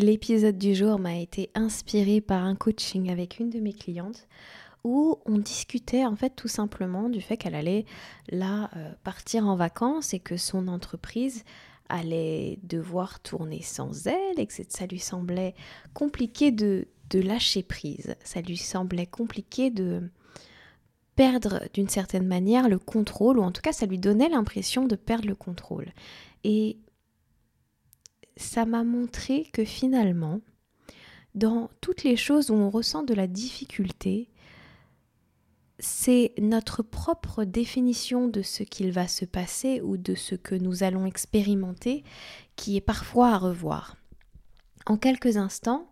L'épisode du jour m'a été inspiré par un coaching avec une de mes clientes où on discutait en fait tout simplement du fait qu'elle allait là euh, partir en vacances et que son entreprise allait devoir tourner sans elle et que ça lui semblait compliqué de, de lâcher prise. Ça lui semblait compliqué de perdre d'une certaine manière le contrôle ou en tout cas ça lui donnait l'impression de perdre le contrôle. Et ça m'a montré que finalement, dans toutes les choses où on ressent de la difficulté, c'est notre propre définition de ce qu'il va se passer ou de ce que nous allons expérimenter qui est parfois à revoir. En quelques instants,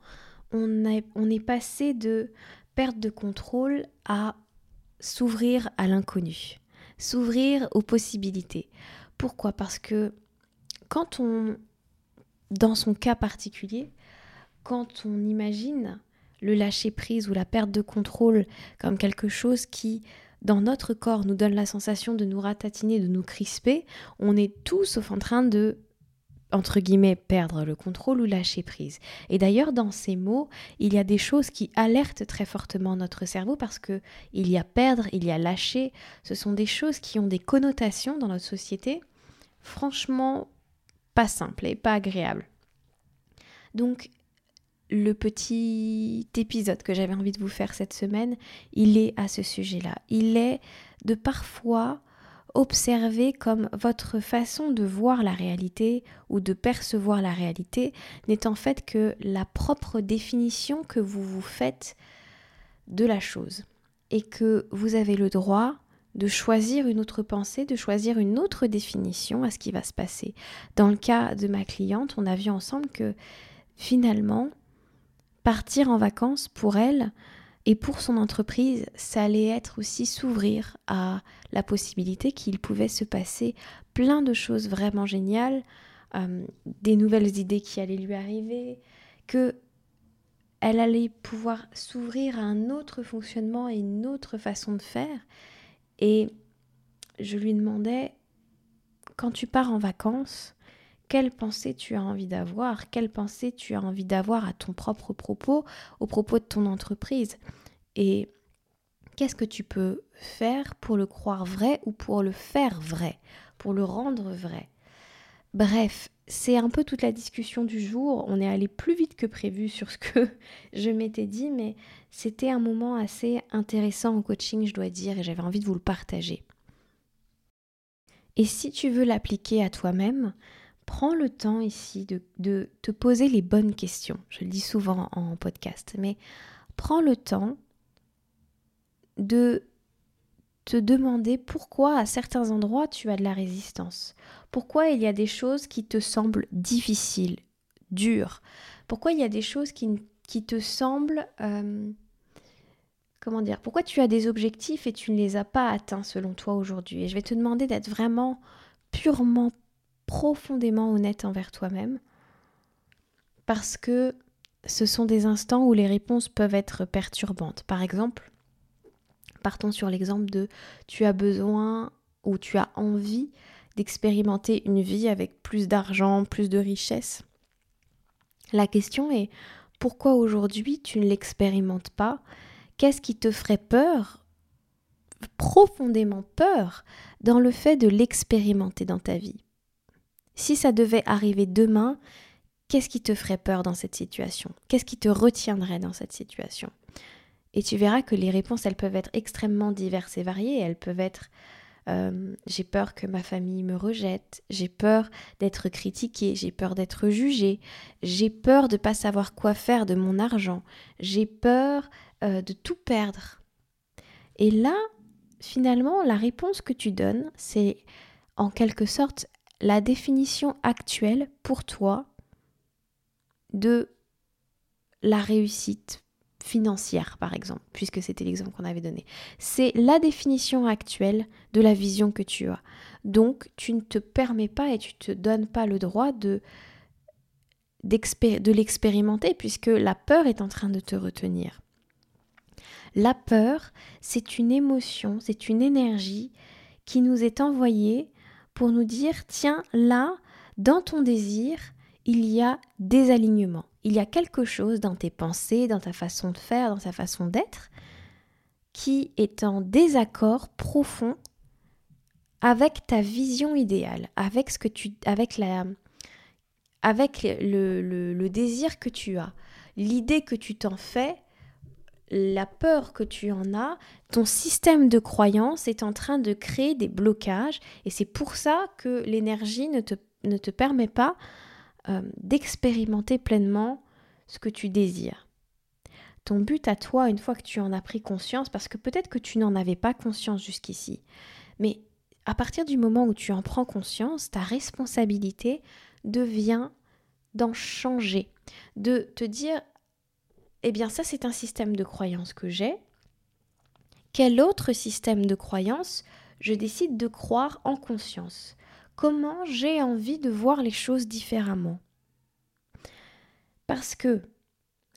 on on est passé de perte de contrôle à s'ouvrir à l'inconnu, s'ouvrir aux possibilités. Pourquoi? Parce que quand on dans son cas particulier, quand on imagine le lâcher-prise ou la perte de contrôle comme quelque chose qui, dans notre corps, nous donne la sensation de nous ratatiner, de nous crisper, on est tous sauf en train de entre guillemets, perdre le contrôle ou lâcher prise. Et d'ailleurs, dans ces mots, il y a des choses qui alertent très fortement notre cerveau parce que il y a perdre, il y a lâcher. Ce sont des choses qui ont des connotations dans notre société franchement pas simple et pas agréable. Donc, le petit épisode que j'avais envie de vous faire cette semaine, il est à ce sujet-là. Il est de parfois observer comme votre façon de voir la réalité ou de percevoir la réalité n'est en fait que la propre définition que vous vous faites de la chose et que vous avez le droit de choisir une autre pensée, de choisir une autre définition à ce qui va se passer. Dans le cas de ma cliente, on a vu ensemble que finalement, partir en vacances pour elle et pour son entreprise, ça allait être aussi s'ouvrir à la possibilité qu'il pouvait se passer plein de choses vraiment géniales, euh, des nouvelles idées qui allaient lui arriver, que elle allait pouvoir s'ouvrir à un autre fonctionnement et une autre façon de faire et je lui demandais, quand tu pars en vacances, quelle pensée tu as envie d'avoir, quelle pensée tu as envie d'avoir à ton propre propos, au propos de ton entreprise? Et qu'est-ce que tu peux faire pour le croire vrai ou pour le faire vrai, pour le rendre vrai? Bref, c'est un peu toute la discussion du jour. On est allé plus vite que prévu sur ce que je m'étais dit, mais c'était un moment assez intéressant au coaching, je dois dire, et j'avais envie de vous le partager. Et si tu veux l'appliquer à toi-même, prends le temps ici de, te poser les bonnes questions. Je le dis souvent en podcast, mais prends le temps de te demander pourquoi à certains endroits tu as de la résistance. Pourquoi il y a des choses qui te semblent difficiles, dures. Pourquoi il y a des choses qui, qui te semblent... Euh, comment dire Pourquoi tu as des objectifs et tu ne les as pas atteints selon toi aujourd'hui? Et je vais te demander d'être vraiment purement, profondément honnête envers toi-même. Parce que ce sont des instants où les réponses peuvent être perturbantes. Par exemple, partons sur l'exemple de tu as besoin ou tu as envie d'expérimenter une vie avec plus d'argent, plus de richesse. La question est pourquoi aujourd'hui tu ne l'expérimentes pas? Qu'est-ce qui te ferait peur, profondément peur, dans le fait de l'expérimenter dans ta vie? Si ça devait arriver demain, qu'est-ce qui te ferait peur dans cette situation? Qu'est-ce qui te retiendrait dans cette situation? Et tu verras que les réponses, elles peuvent être extrêmement diverses et variées. Elles peuvent être euh, j'ai peur que ma famille me rejette, j'ai peur d'être critiquée, j'ai peur d'être jugée, j'ai peur de ne pas savoir quoi faire de mon argent, j'ai peur euh, de tout perdre. Et là, finalement, la réponse que tu donnes, c'est en quelque sorte la définition actuelle pour toi de la réussite financière, par exemple, puisque c'était l'exemple qu'on avait donné. C'est la définition actuelle de la vision que tu as. Donc, tu ne te permets pas et tu ne te donnes pas le droit de, de l'expérimenter, puisque la peur est en train de te retenir. La peur, c'est une émotion, c'est une énergie qui nous est envoyée pour nous dire, tiens, là, dans ton désir, il y a des alignements. Il y a quelque chose dans tes pensées, dans ta façon de faire, dans ta façon d'être, qui est en désaccord profond avec ta vision idéale, avec ce que tu, avec la, avec le, le désir que tu as, l'idée que tu t'en fais, la peur que tu en as, ton système de croyance est en train de créer des blocages et c'est pour ça que l'énergie ne te, ne te permet pas euh, d'expérimenter pleinement ce que tu désires. Ton but à toi, une fois que tu en as pris conscience, parce que peut-être que tu n'en avais pas conscience jusqu'ici, mais à partir du moment où tu en prends conscience, ta responsabilité devient d'en changer, de te dire, eh bien ça c'est un système de croyance que j'ai, quel autre système de croyance je décide de croire en conscience? Comment j'ai envie de voir les choses différemment. Parce que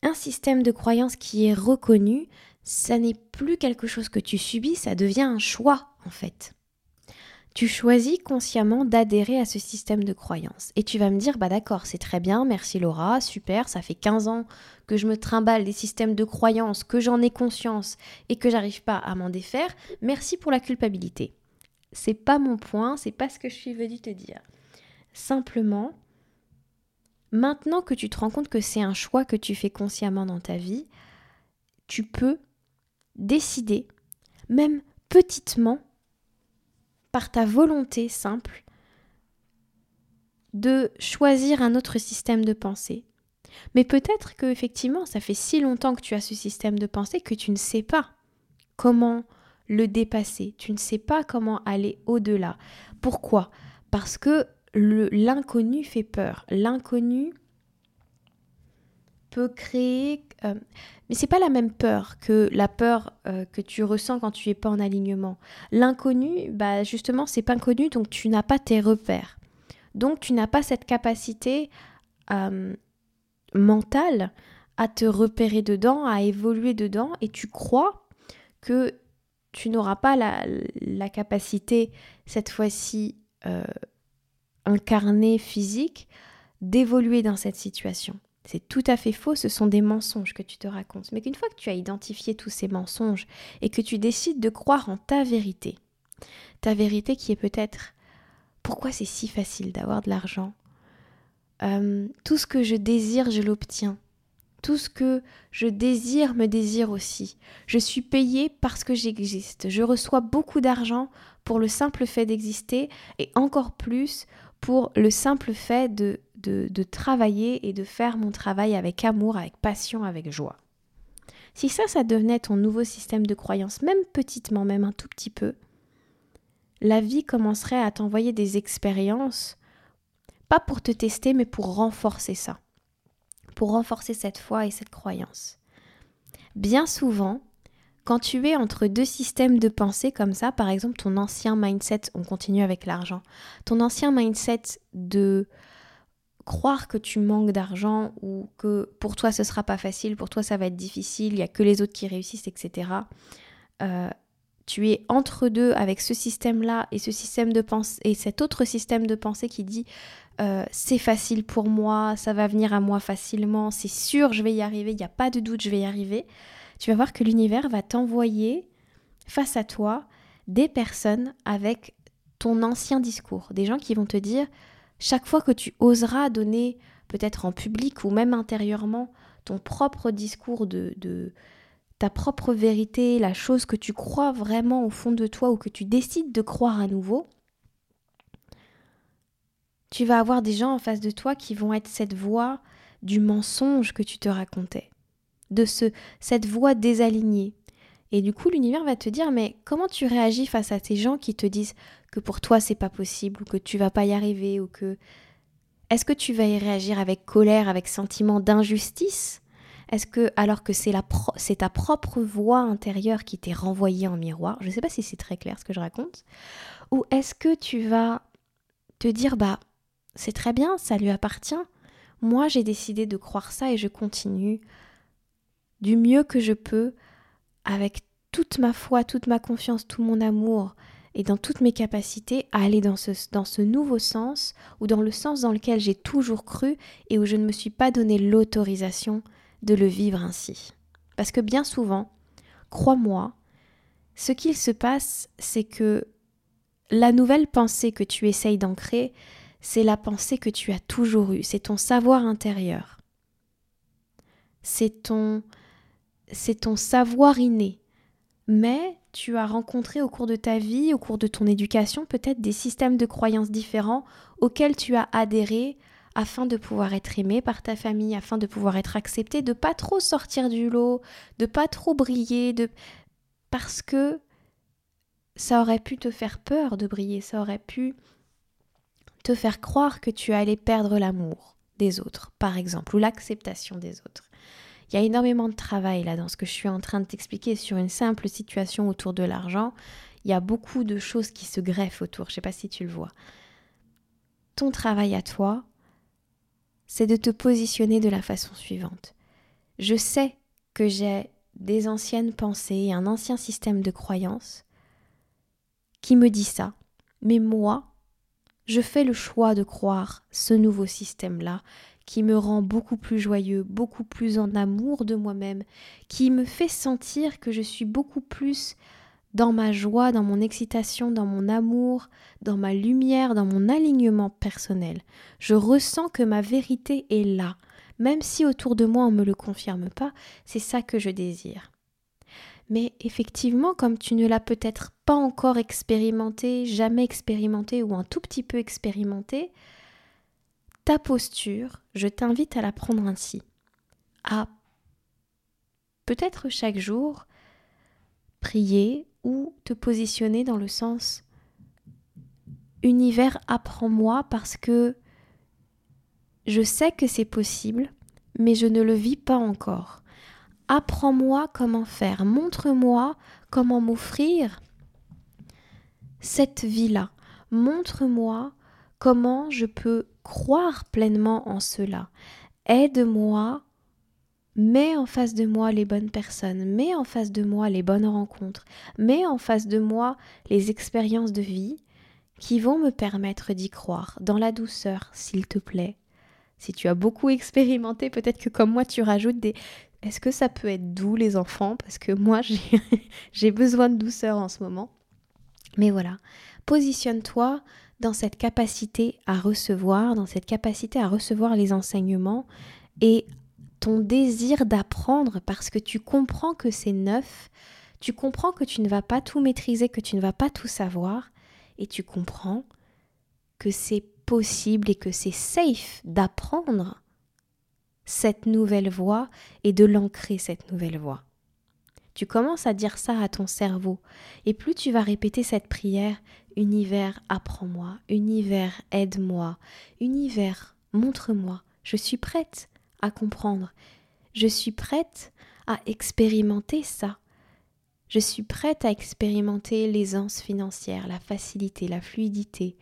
un système de croyance qui est reconnu, ça n'est plus quelque chose que tu subis, ça devient un choix en fait. Tu choisis consciemment d'adhérer à ce système de croyance. Et tu vas me dire, bah d'accord, c'est très bien, merci Laura, super, ça fait 15 ans que je me trimballe des systèmes de croyance, que j'en ai conscience et que j'arrive pas à m'en défaire, merci pour la culpabilité. C'est pas mon point, c'est pas ce que je suis venue te dire. Simplement, maintenant que tu te rends compte que c'est un choix que tu fais consciemment dans ta vie, tu peux décider, même petitement, par ta volonté simple, de choisir un autre système de pensée. Mais peut-être que effectivement, ça fait si longtemps que tu as ce système de pensée que tu ne sais pas comment le dépasser. Tu ne sais pas comment aller au-delà. Pourquoi? Parce que l'inconnu fait peur. L'inconnu peut créer... Euh, mais c'est pas la même peur que la peur euh, que tu ressens quand tu es pas en alignement. L'inconnu, bah justement, c'est pas inconnu, donc tu n'as pas tes repères. Donc tu n'as pas cette capacité euh, mentale à te repérer dedans, à évoluer dedans, et tu crois que tu n'auras pas la, capacité, cette fois-ci euh, incarnée physique, d'évoluer dans cette situation. C'est tout à fait faux, ce sont des mensonges que tu te racontes. Mais qu'une fois que tu as identifié tous ces mensonges et que tu décides de croire en ta vérité, ta vérité qui est peut-être pourquoi c'est si facile d'avoir de l'argent? Euh, Tout ce que je désire, je l'obtiens. Tout ce que je désire me désire aussi. Je suis payée parce que j'existe. Je reçois beaucoup d'argent pour le simple fait d'exister et encore plus pour le simple fait de, de, de, travailler et de faire mon travail avec amour, avec passion, avec joie. Si ça, ça devenait ton nouveau système de croyance, même petitement, même un tout petit peu, la vie commencerait à t'envoyer des expériences, pas pour te tester, mais pour renforcer ça pour renforcer cette foi et cette croyance. Bien souvent, quand tu es entre deux systèmes de pensée comme ça, par exemple ton ancien mindset, on continue avec l'argent, ton ancien mindset de croire que tu manques d'argent ou que pour toi ce sera pas facile, pour toi ça va être difficile, il y a que les autres qui réussissent, etc. tu es entre deux avec ce système-là et ce système de pensée et cet autre système de pensée qui dit euh, c'est facile pour moi, ça va venir à moi facilement, c'est sûr, je vais y arriver, il n'y a pas de doute, je vais y arriver, tu vas voir que l'univers va t'envoyer face à toi des personnes avec ton ancien discours, des gens qui vont te dire, chaque fois que tu oseras donner peut-être en public ou même intérieurement, ton propre discours de, de ta propre vérité, la chose que tu crois vraiment au fond de toi ou que tu décides de croire à nouveau, tu vas avoir des gens en face de toi qui vont être cette voix du mensonge que tu te racontais, de ce, cette voix désalignée. Et du coup, l'univers va te dire mais comment tu réagis face à ces gens qui te disent que pour toi c'est pas possible ou que tu vas pas y arriver ou que est-ce que tu vas y réagir avec colère, avec sentiment d'injustice? Est-ce que, alors que c'est, ta propre voix intérieure qui t'est renvoyée en miroir, je ne sais pas si c'est très clair ce que je raconte, ou est-ce que tu vas te dire, bah, c'est très bien, ça lui appartient, moi j'ai décidé de croire ça et je continue du mieux que je peux, avec toute ma foi, toute ma confiance, tout mon amour, et dans toutes mes capacités à aller dans ce, dans ce nouveau sens ou dans le sens dans lequel j'ai toujours cru et où je ne me suis pas donné l'autorisation de le vivre ainsi. Parce que bien souvent, crois-moi, ce qu'il se passe, c'est que la nouvelle pensée que tu essayes d'ancrer, c'est la pensée que tu as toujours eue, c'est ton savoir intérieur. C'est ton c'est ton savoir inné. Mais tu as rencontré au cours de ta vie, au cours de ton éducation, peut-être des systèmes de croyances différents auxquels tu as adhéré afin de pouvoir être aimé par ta famille, afin de pouvoir être accepté, de pas trop sortir du lot, de pas trop briller, de parce que ça aurait pu te faire peur de briller, ça aurait pu te faire croire que tu allais perdre l'amour des autres, par exemple, ou l'acceptation des autres. Il y a énormément de travail là dans ce que je suis en train de t'expliquer sur une simple situation autour de l'argent. Il y a beaucoup de choses qui se greffent autour, je ne sais pas si tu le vois. Ton travail à toi, c'est de te positionner de la façon suivante. Je sais que j'ai des anciennes pensées, un ancien système de croyances qui me dit ça, mais moi, je fais le choix de croire ce nouveau système-là qui me rend beaucoup plus joyeux, beaucoup plus en amour de moi-même, qui me fait sentir que je suis beaucoup plus dans ma joie, dans mon excitation, dans mon amour, dans ma lumière, dans mon alignement personnel. Je ressens que ma vérité est là. Même si autour de moi on ne me le confirme pas, c'est ça que je désire. Mais effectivement, comme tu ne l'as peut-être pas encore expérimenté, jamais expérimenté ou un tout petit peu expérimenté, ta posture, je t'invite à la prendre ainsi. À peut-être chaque jour prier ou te positionner dans le sens univers apprends-moi parce que je sais que c'est possible, mais je ne le vis pas encore. Apprends-moi comment faire, montre-moi comment m'offrir cette vie-là. Montre-moi comment je peux croire pleinement en cela. Aide-moi mets en face de moi les bonnes personnes, mets en face de moi les bonnes rencontres, mets en face de moi les expériences de vie qui vont me permettre d'y croire, dans la douceur, s'il te plaît. Si tu as beaucoup expérimenté, peut-être que comme moi tu rajoutes des... Est-ce que ça peut être doux les enfants? Parce que moi j'ai besoin de douceur en ce moment. Mais voilà, positionne-toi dans cette capacité à recevoir, dans cette capacité à recevoir les enseignements et ton désir d'apprendre parce que tu comprends que c'est neuf, tu comprends que tu ne vas pas tout maîtriser, que tu ne vas pas tout savoir, et tu comprends que c'est possible et que c'est safe d'apprendre cette nouvelle voix et de l'ancrer cette nouvelle voix. Tu commences à dire ça à ton cerveau, et plus tu vas répéter cette prière, Univers, apprends-moi, Univers, aide-moi, Univers, montre-moi, je suis prête, à comprendre. Je suis prête à expérimenter ça. Je suis prête à expérimenter l'aisance financière, la facilité, la fluidité,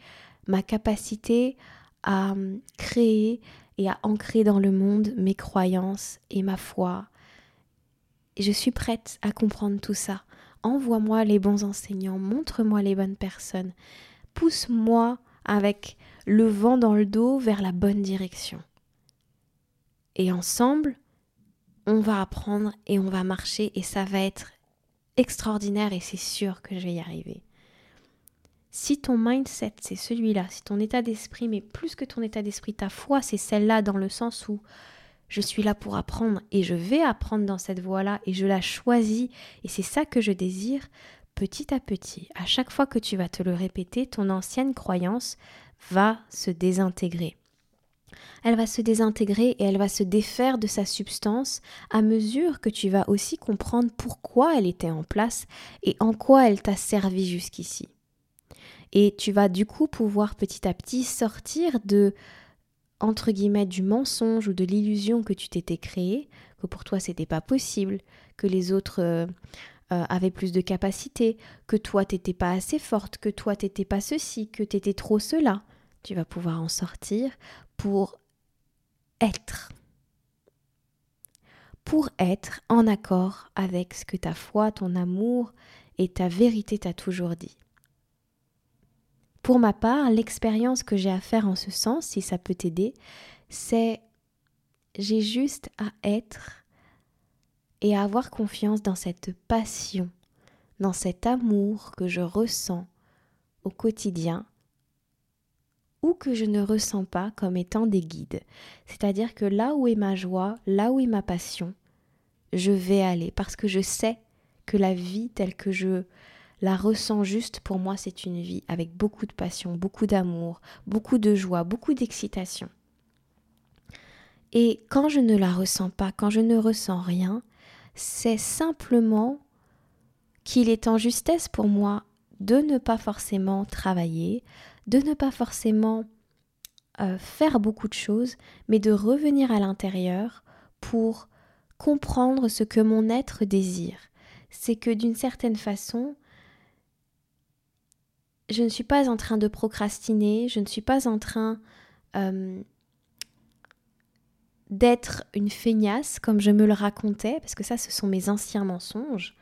ma capacité à hum, créer et à ancrer dans le monde mes croyances et ma foi. Je suis prête à comprendre tout ça. Envoie-moi les bons enseignants, montre-moi les bonnes personnes, pousse-moi avec le vent dans le dos vers la bonne direction. Et ensemble, on va apprendre et on va marcher et ça va être extraordinaire et c'est sûr que je vais y arriver. Si ton mindset, c'est celui-là, si ton état d'esprit, mais plus que ton état d'esprit, ta foi, c'est celle-là dans le sens où je suis là pour apprendre et je vais apprendre dans cette voie-là et je la choisis et c'est ça que je désire, petit à petit, à chaque fois que tu vas te le répéter, ton ancienne croyance va se désintégrer. Elle va se désintégrer et elle va se défaire de sa substance à mesure que tu vas aussi comprendre pourquoi elle était en place et en quoi elle t'a servi jusqu'ici. Et tu vas du coup pouvoir petit à petit sortir de entre guillemets du mensonge ou de l'illusion que tu t'étais créé, que pour toi c'était pas possible, que les autres euh, euh, avaient plus de capacité, que toi t'étais pas assez forte, que toi t'étais pas ceci, que t'étais trop cela. Tu vas pouvoir en sortir pour être. Pour être en accord avec ce que ta foi, ton amour et ta vérité t'a toujours dit. Pour ma part, l'expérience que j'ai à faire en ce sens, si ça peut t'aider, c'est j'ai juste à être et à avoir confiance dans cette passion, dans cet amour que je ressens au quotidien ou que je ne ressens pas comme étant des guides. C'est-à-dire que là où est ma joie, là où est ma passion, je vais aller parce que je sais que la vie telle que je la ressens juste, pour moi, c'est une vie avec beaucoup de passion, beaucoup d'amour, beaucoup de joie, beaucoup d'excitation. Et quand je ne la ressens pas, quand je ne ressens rien, c'est simplement qu'il est en justesse pour moi de ne pas forcément travailler, de ne pas forcément euh, faire beaucoup de choses, mais de revenir à l'intérieur pour comprendre ce que mon être désire. C'est que d'une certaine façon, je ne suis pas en train de procrastiner, je ne suis pas en train euh, d'être une feignasse comme je me le racontais, parce que ça, ce sont mes anciens mensonges,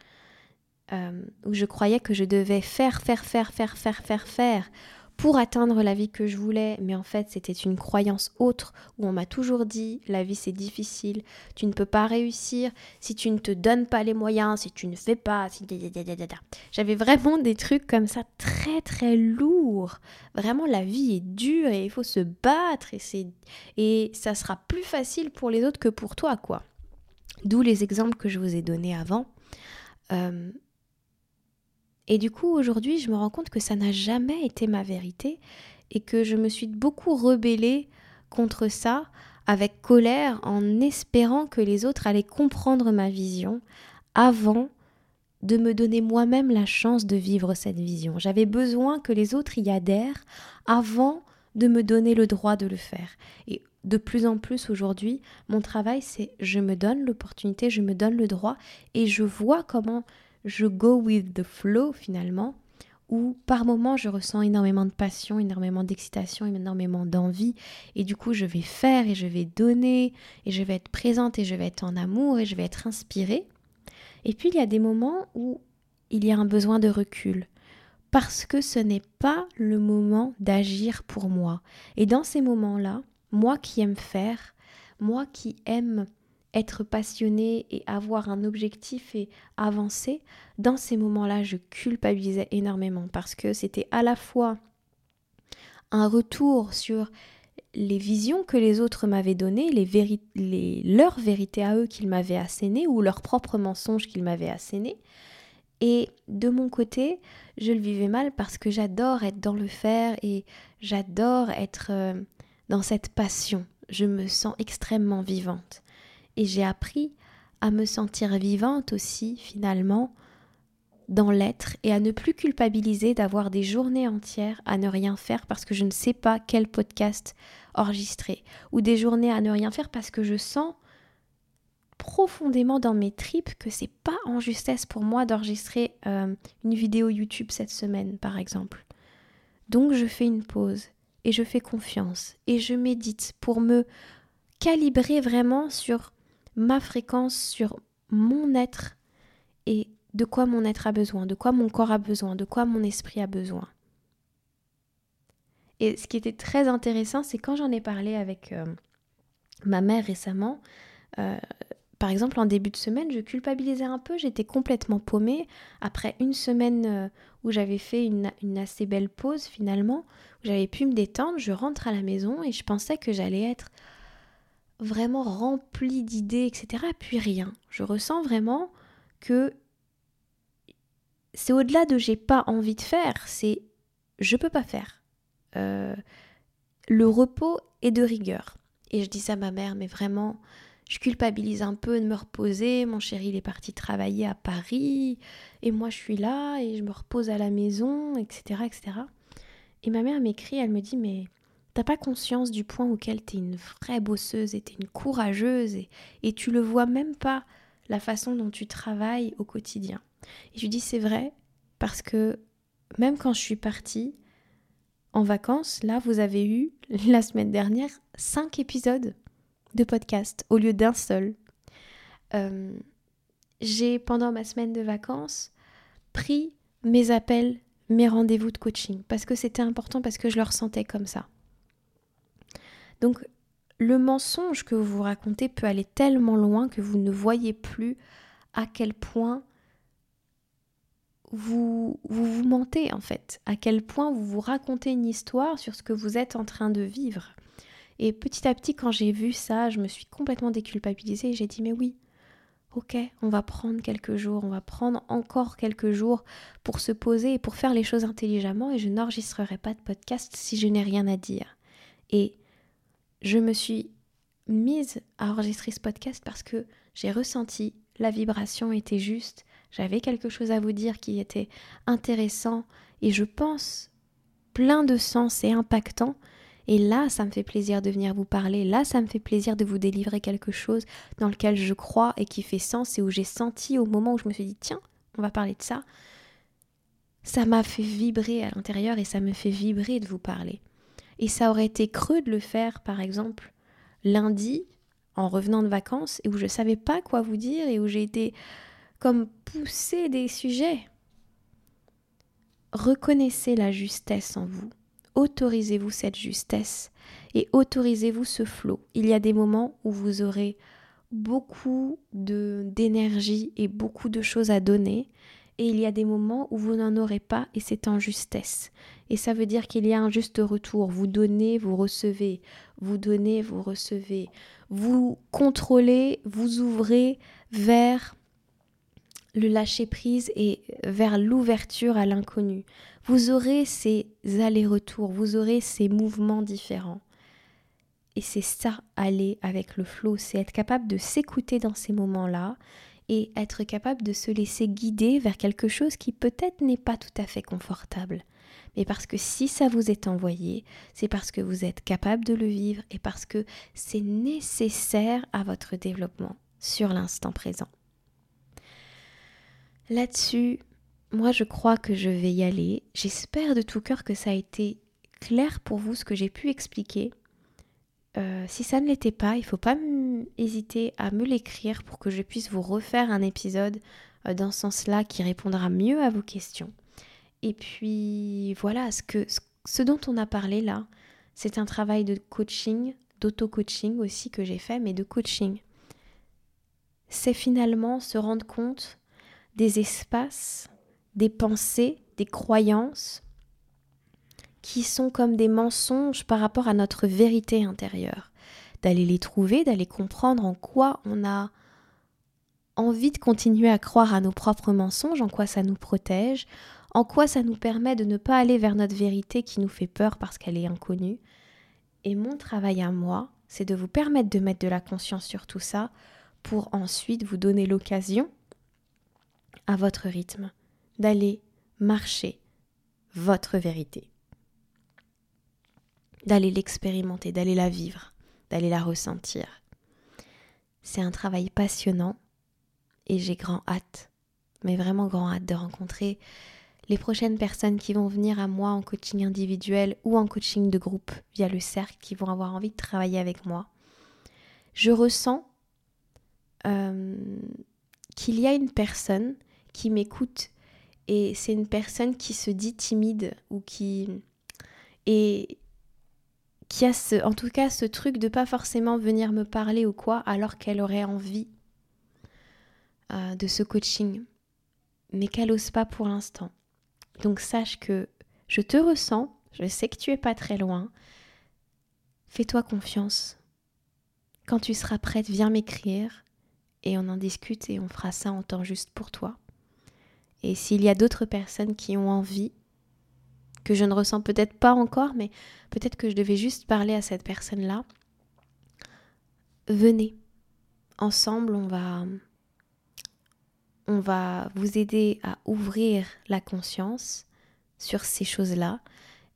euh, où je croyais que je devais faire, faire, faire, faire, faire, faire, faire pour atteindre la vie que je voulais, mais en fait c'était une croyance autre où on m'a toujours dit la vie c'est difficile, tu ne peux pas réussir si tu ne te donnes pas les moyens, si tu ne fais pas, si... J'avais vraiment des trucs comme ça très très lourds. Vraiment la vie est dure et il faut se battre et et ça sera plus facile pour les autres que pour toi quoi. D'où les exemples que je vous ai donnés avant. Euh, et du coup, aujourd'hui, je me rends compte que ça n'a jamais été ma vérité et que je me suis beaucoup rebellée contre ça avec colère en espérant que les autres allaient comprendre ma vision avant de me donner moi-même la chance de vivre cette vision. J'avais besoin que les autres y adhèrent avant de me donner le droit de le faire. Et de plus en plus aujourd'hui, mon travail, c'est je me donne l'opportunité, je me donne le droit et je vois comment je go with the flow finalement, où par moments je ressens énormément de passion, énormément d'excitation, énormément d'envie, et du coup je vais faire et je vais donner, et je vais être présente et je vais être en amour et je vais être inspirée. Et puis il y a des moments où il y a un besoin de recul, parce que ce n'est pas le moment d'agir pour moi. Et dans ces moments-là, moi qui aime faire, moi qui aime être passionné et avoir un objectif et avancer, dans ces moments-là, je culpabilisais énormément parce que c'était à la fois un retour sur les visions que les autres m'avaient données, les, les leurs vérités à eux qu'ils m'avaient assénées ou leurs propres mensonges qu'ils m'avaient assénés. Et de mon côté, je le vivais mal parce que j'adore être dans le faire et j'adore être euh, dans cette passion. Je me sens extrêmement vivante. Et j'ai appris à me sentir vivante aussi, finalement, dans l'être et à ne plus culpabiliser d'avoir des journées entières à ne rien faire parce que je ne sais pas quel podcast enregistrer ou des journées à ne rien faire parce que je sens profondément dans mes tripes que c'est pas en justesse pour moi d'enregistrer euh, une vidéo YouTube cette semaine par exemple. Donc je fais une pause et je fais confiance et je médite pour me calibrer vraiment sur ma fréquence sur mon être et de quoi mon être a besoin, de quoi mon corps a besoin, de quoi mon esprit a besoin. Et ce qui était très intéressant, c'est quand j'en ai parlé avec euh, ma mère récemment, euh, par exemple, en début de semaine, je culpabilisais un peu, j'étais complètement paumée. Après une semaine euh, où j'avais fait une, une, assez belle pause finalement, où j'avais pu me détendre, je rentre à la maison et je pensais que j'allais être vraiment remplie d'idées, etc. Puis rien. Je ressens vraiment que c'est au-delà de j'ai pas envie de faire, c'est je peux pas faire. Euh, le repos est de rigueur. Et je dis ça à ma mère, mais vraiment, je culpabilise un peu de me reposer. Mon chéri, il est parti travailler à Paris, et moi, je suis là, et je me repose à la maison, etc., etc. Et ma mère m'écrit, elle me dit, mais t'as pas conscience du point auquel t'es une vraie bosseuse, et t'es une courageuse, et, tu le vois même pas la façon dont tu travailles au quotidien. Et je dis, c'est vrai, parce que même quand je suis partie, en vacances, là, vous avez eu la semaine dernière cinq épisodes de podcast au lieu d'un seul. Euh, j'ai, pendant ma semaine de vacances, pris mes appels, mes rendez-vous de coaching parce que c'était important, parce que je le ressentais comme ça. Donc, le mensonge que vous vous racontez peut aller tellement loin que vous ne voyez plus à quel point vous, vous mentez en fait, à quel point vous vous racontez une histoire sur ce que vous êtes en train de vivre. Et petit à petit, quand j'ai vu ça, je me suis complètement déculpabilisée et j'ai dit mais oui, ok, on va prendre quelques jours, on va prendre encore quelques jours pour se poser et pour faire les choses intelligemment et je n'enregistrerai pas de podcast si je n'ai rien à dire. Et je me suis mise à enregistrer ce podcast parce que j'ai ressenti la vibration était juste, j'avais quelque chose à vous dire qui était intéressant et je pense plein de sens et impactant. Et là, ça me fait plaisir de venir vous parler. Là, ça me fait plaisir de vous délivrer quelque chose dans lequel je crois et qui fait sens et où j'ai senti au moment où je me suis dit, tiens, on va parler de ça. Ça m'a fait vibrer à l'intérieur et ça me fait vibrer de vous parler. Et ça aurait été creux de le faire, par exemple, lundi, en revenant de vacances, et où je ne savais pas quoi vous dire et où j'ai été comme pousser des sujets. Reconnaissez la justesse en vous. Autorisez-vous cette justesse et autorisez-vous ce flot. Il y a des moments où vous aurez beaucoup d'énergie et beaucoup de choses à donner et il y a des moments où vous n'en aurez pas et c'est en justesse. Et ça veut dire qu'il y a un juste retour. Vous donnez, vous recevez. Vous donnez, vous recevez. Vous contrôlez, vous ouvrez vers le lâcher-prise et vers l'ouverture à l'inconnu. Vous aurez ces allers-retours, vous aurez ces mouvements différents. Et c'est ça, aller avec le flot, c'est être capable de s'écouter dans ces moments-là et être capable de se laisser guider vers quelque chose qui peut-être n'est pas tout à fait confortable. Mais parce que si ça vous est envoyé, c'est parce que vous êtes capable de le vivre et parce que c'est nécessaire à votre développement sur l'instant présent. Là-dessus, moi je crois que je vais y aller. J'espère de tout cœur que ça a été clair pour vous ce que j'ai pu expliquer. Euh, si ça ne l'était pas, il ne faut pas hésiter à me l'écrire pour que je puisse vous refaire un épisode euh, dans ce sens-là qui répondra mieux à vos questions. Et puis voilà, ce, que, ce dont on a parlé là, c'est un travail de coaching, d'auto-coaching aussi que j'ai fait, mais de coaching. C'est finalement se rendre compte des espaces, des pensées, des croyances qui sont comme des mensonges par rapport à notre vérité intérieure. D'aller les trouver, d'aller comprendre en quoi on a envie de continuer à croire à nos propres mensonges, en quoi ça nous protège, en quoi ça nous permet de ne pas aller vers notre vérité qui nous fait peur parce qu'elle est inconnue. Et mon travail à moi, c'est de vous permettre de mettre de la conscience sur tout ça pour ensuite vous donner l'occasion à votre rythme, d'aller marcher votre vérité, d'aller l'expérimenter, d'aller la vivre, d'aller la ressentir. C'est un travail passionnant et j'ai grand hâte, mais vraiment grand hâte de rencontrer les prochaines personnes qui vont venir à moi en coaching individuel ou en coaching de groupe via le cercle, qui vont avoir envie de travailler avec moi. Je ressens euh, qu'il y a une personne qui m'écoute et c'est une personne qui se dit timide ou qui et qui a en tout cas ce truc de pas forcément venir me parler ou quoi alors qu'elle aurait envie euh, de ce coaching, mais qu'elle n'ose pas pour l'instant. Donc sache que je te ressens, je sais que tu es pas très loin. Fais-toi confiance. Quand tu seras prête, viens m'écrire et on en discute et on fera ça en temps juste pour toi. Et s'il y a d'autres personnes qui ont envie, que je ne ressens peut-être pas encore, mais peut-être que je devais juste parler à cette personne-là, venez. Ensemble, on va on va vous aider à ouvrir la conscience sur ces choses-là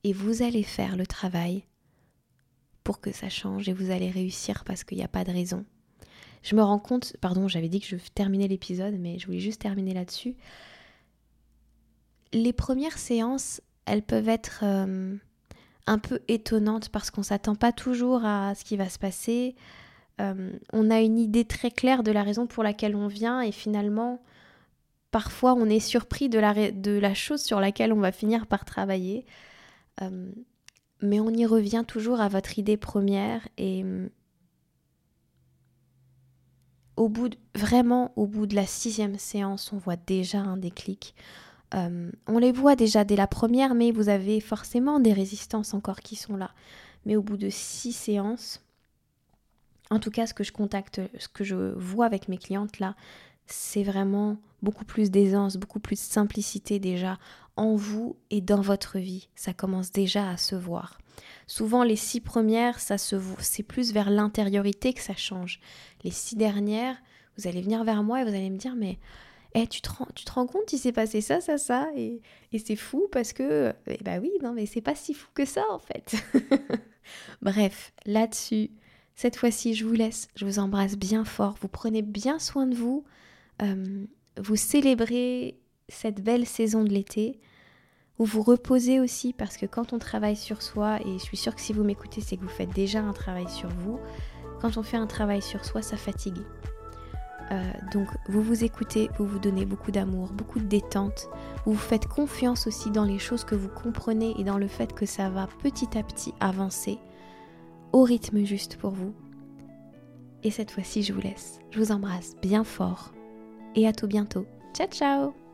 et vous allez faire le travail pour que ça change et vous allez réussir parce qu'il n'y a pas de raison. Je me rends compte, pardon, j'avais dit que je terminais l'épisode, mais je voulais juste terminer là-dessus. Les premières séances, elles peuvent être euh, un peu étonnantes parce qu'on ne s'attend pas toujours à ce qui va se passer. Euh, on a une idée très claire de la raison pour laquelle on vient et finalement, parfois on est surpris de la, chose sur laquelle on va finir par travailler. Euh, mais on y revient toujours à votre idée première et au bout vraiment au bout de la sixième séance, on voit déjà un déclic. Euh, on les voit déjà dès la première, mais vous avez forcément des résistances encore qui sont là. Mais au bout de six séances, en tout cas ce que je contacte, ce que je vois avec mes clientes là, c'est vraiment beaucoup plus d'aisance, beaucoup plus de simplicité déjà en vous et dans votre vie. Ça commence déjà à se voir. Souvent, les six premières, ça se c'est plus vers l'intériorité que ça change. Les six dernières, vous allez venir vers moi et vous allez me dire, mais eh, tu, te rends, compte, il s'est passé ça, ça, ça, et, et c'est fou parce que, eh bah oui, non, mais c'est pas si fou que ça en fait. Bref, là-dessus, cette fois-ci, je vous laisse, je vous embrasse bien fort, vous prenez bien soin de vous. Euh, vous célébrez cette belle saison de l'été, vous vous reposez aussi parce que quand on travaille sur soi, et je suis sûre que si vous m'écoutez, c'est que vous faites déjà un travail sur vous, quand on fait un travail sur soi, ça fatigue. Euh, donc vous vous écoutez, vous vous donnez beaucoup d'amour, beaucoup de détente, vous vous faites confiance aussi dans les choses que vous comprenez et dans le fait que ça va petit à petit avancer au rythme juste pour vous. Et cette fois-ci, je vous laisse. Je vous embrasse bien fort et à tout bientôt. Ciao ciao